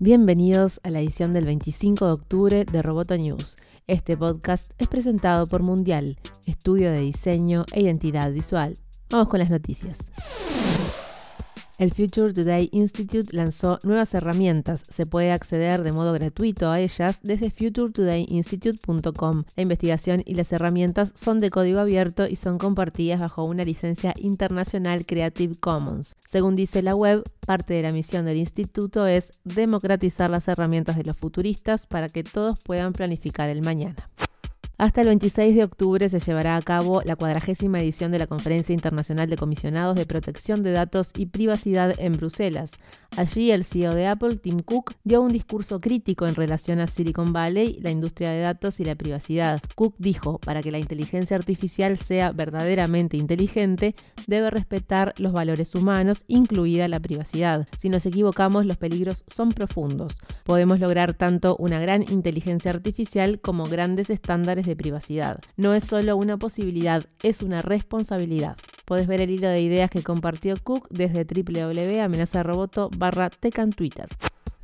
Bienvenidos a la edición del 25 de octubre de Roboto News. Este podcast es presentado por Mundial, estudio de diseño e identidad visual. Vamos con las noticias. El Future Today Institute lanzó nuevas herramientas. Se puede acceder de modo gratuito a ellas desde futuretodayinstitute.com. La investigación y las herramientas son de código abierto y son compartidas bajo una licencia internacional Creative Commons. Según dice la web, parte de la misión del instituto es democratizar las herramientas de los futuristas para que todos puedan planificar el mañana. Hasta el 26 de octubre se llevará a cabo la cuadragésima edición de la Conferencia Internacional de Comisionados de Protección de Datos y Privacidad en Bruselas. Allí el CEO de Apple, Tim Cook, dio un discurso crítico en relación a Silicon Valley, la industria de datos y la privacidad. Cook dijo, para que la inteligencia artificial sea verdaderamente inteligente, debe respetar los valores humanos, incluida la privacidad. Si nos equivocamos, los peligros son profundos. Podemos lograr tanto una gran inteligencia artificial como grandes estándares de privacidad. No es solo una posibilidad, es una responsabilidad. Puedes ver el hilo de ideas que compartió Cook desde www.amenazaroboto barra Tecan Twitter.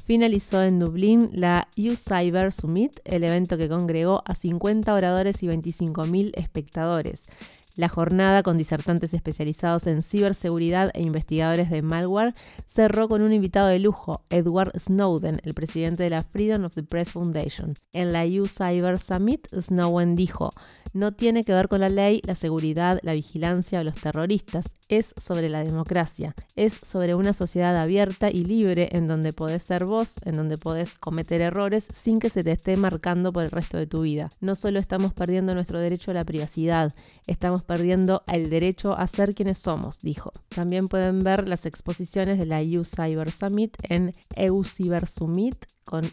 Finalizó en Dublín la U-Cyber Summit, el evento que congregó a 50 oradores y 25.000 espectadores. La jornada, con disertantes especializados en ciberseguridad e investigadores de malware, cerró con un invitado de lujo, Edward Snowden, el presidente de la Freedom of the Press Foundation. En la U Cyber Summit, Snowden dijo, no tiene que ver con la ley, la seguridad, la vigilancia o los terroristas, es sobre la democracia, es sobre una sociedad abierta y libre en donde podés ser vos, en donde podés cometer errores sin que se te esté marcando por el resto de tu vida. No solo estamos perdiendo nuestro derecho a la privacidad, estamos perdiendo el derecho a ser quienes somos, dijo. También pueden ver las exposiciones de la U Cyber Summit en eucybersummit con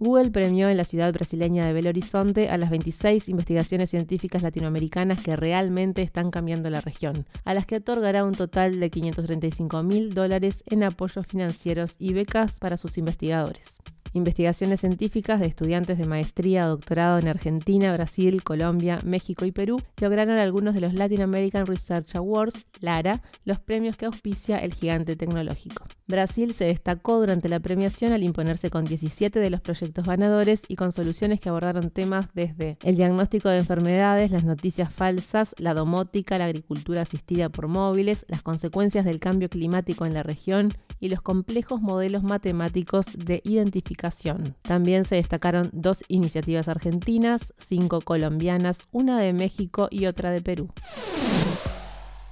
Google premió en la ciudad brasileña de Belo Horizonte a las 26 investigaciones científicas latinoamericanas que realmente están cambiando la región, a las que otorgará un total de 535 mil dólares en apoyos financieros y becas para sus investigadores. Investigaciones científicas de estudiantes de maestría doctorado en Argentina, Brasil, Colombia, México y Perú lograron algunos de los Latin American Research Awards, LARA, los premios que auspicia el gigante tecnológico. Brasil se destacó durante la premiación al imponerse con 17 de los proyectos ganadores y con soluciones que abordaron temas desde el diagnóstico de enfermedades, las noticias falsas, la domótica, la agricultura asistida por móviles, las consecuencias del cambio climático en la región y los complejos modelos matemáticos de identificación. También se destacaron dos iniciativas argentinas, cinco colombianas, una de México y otra de Perú.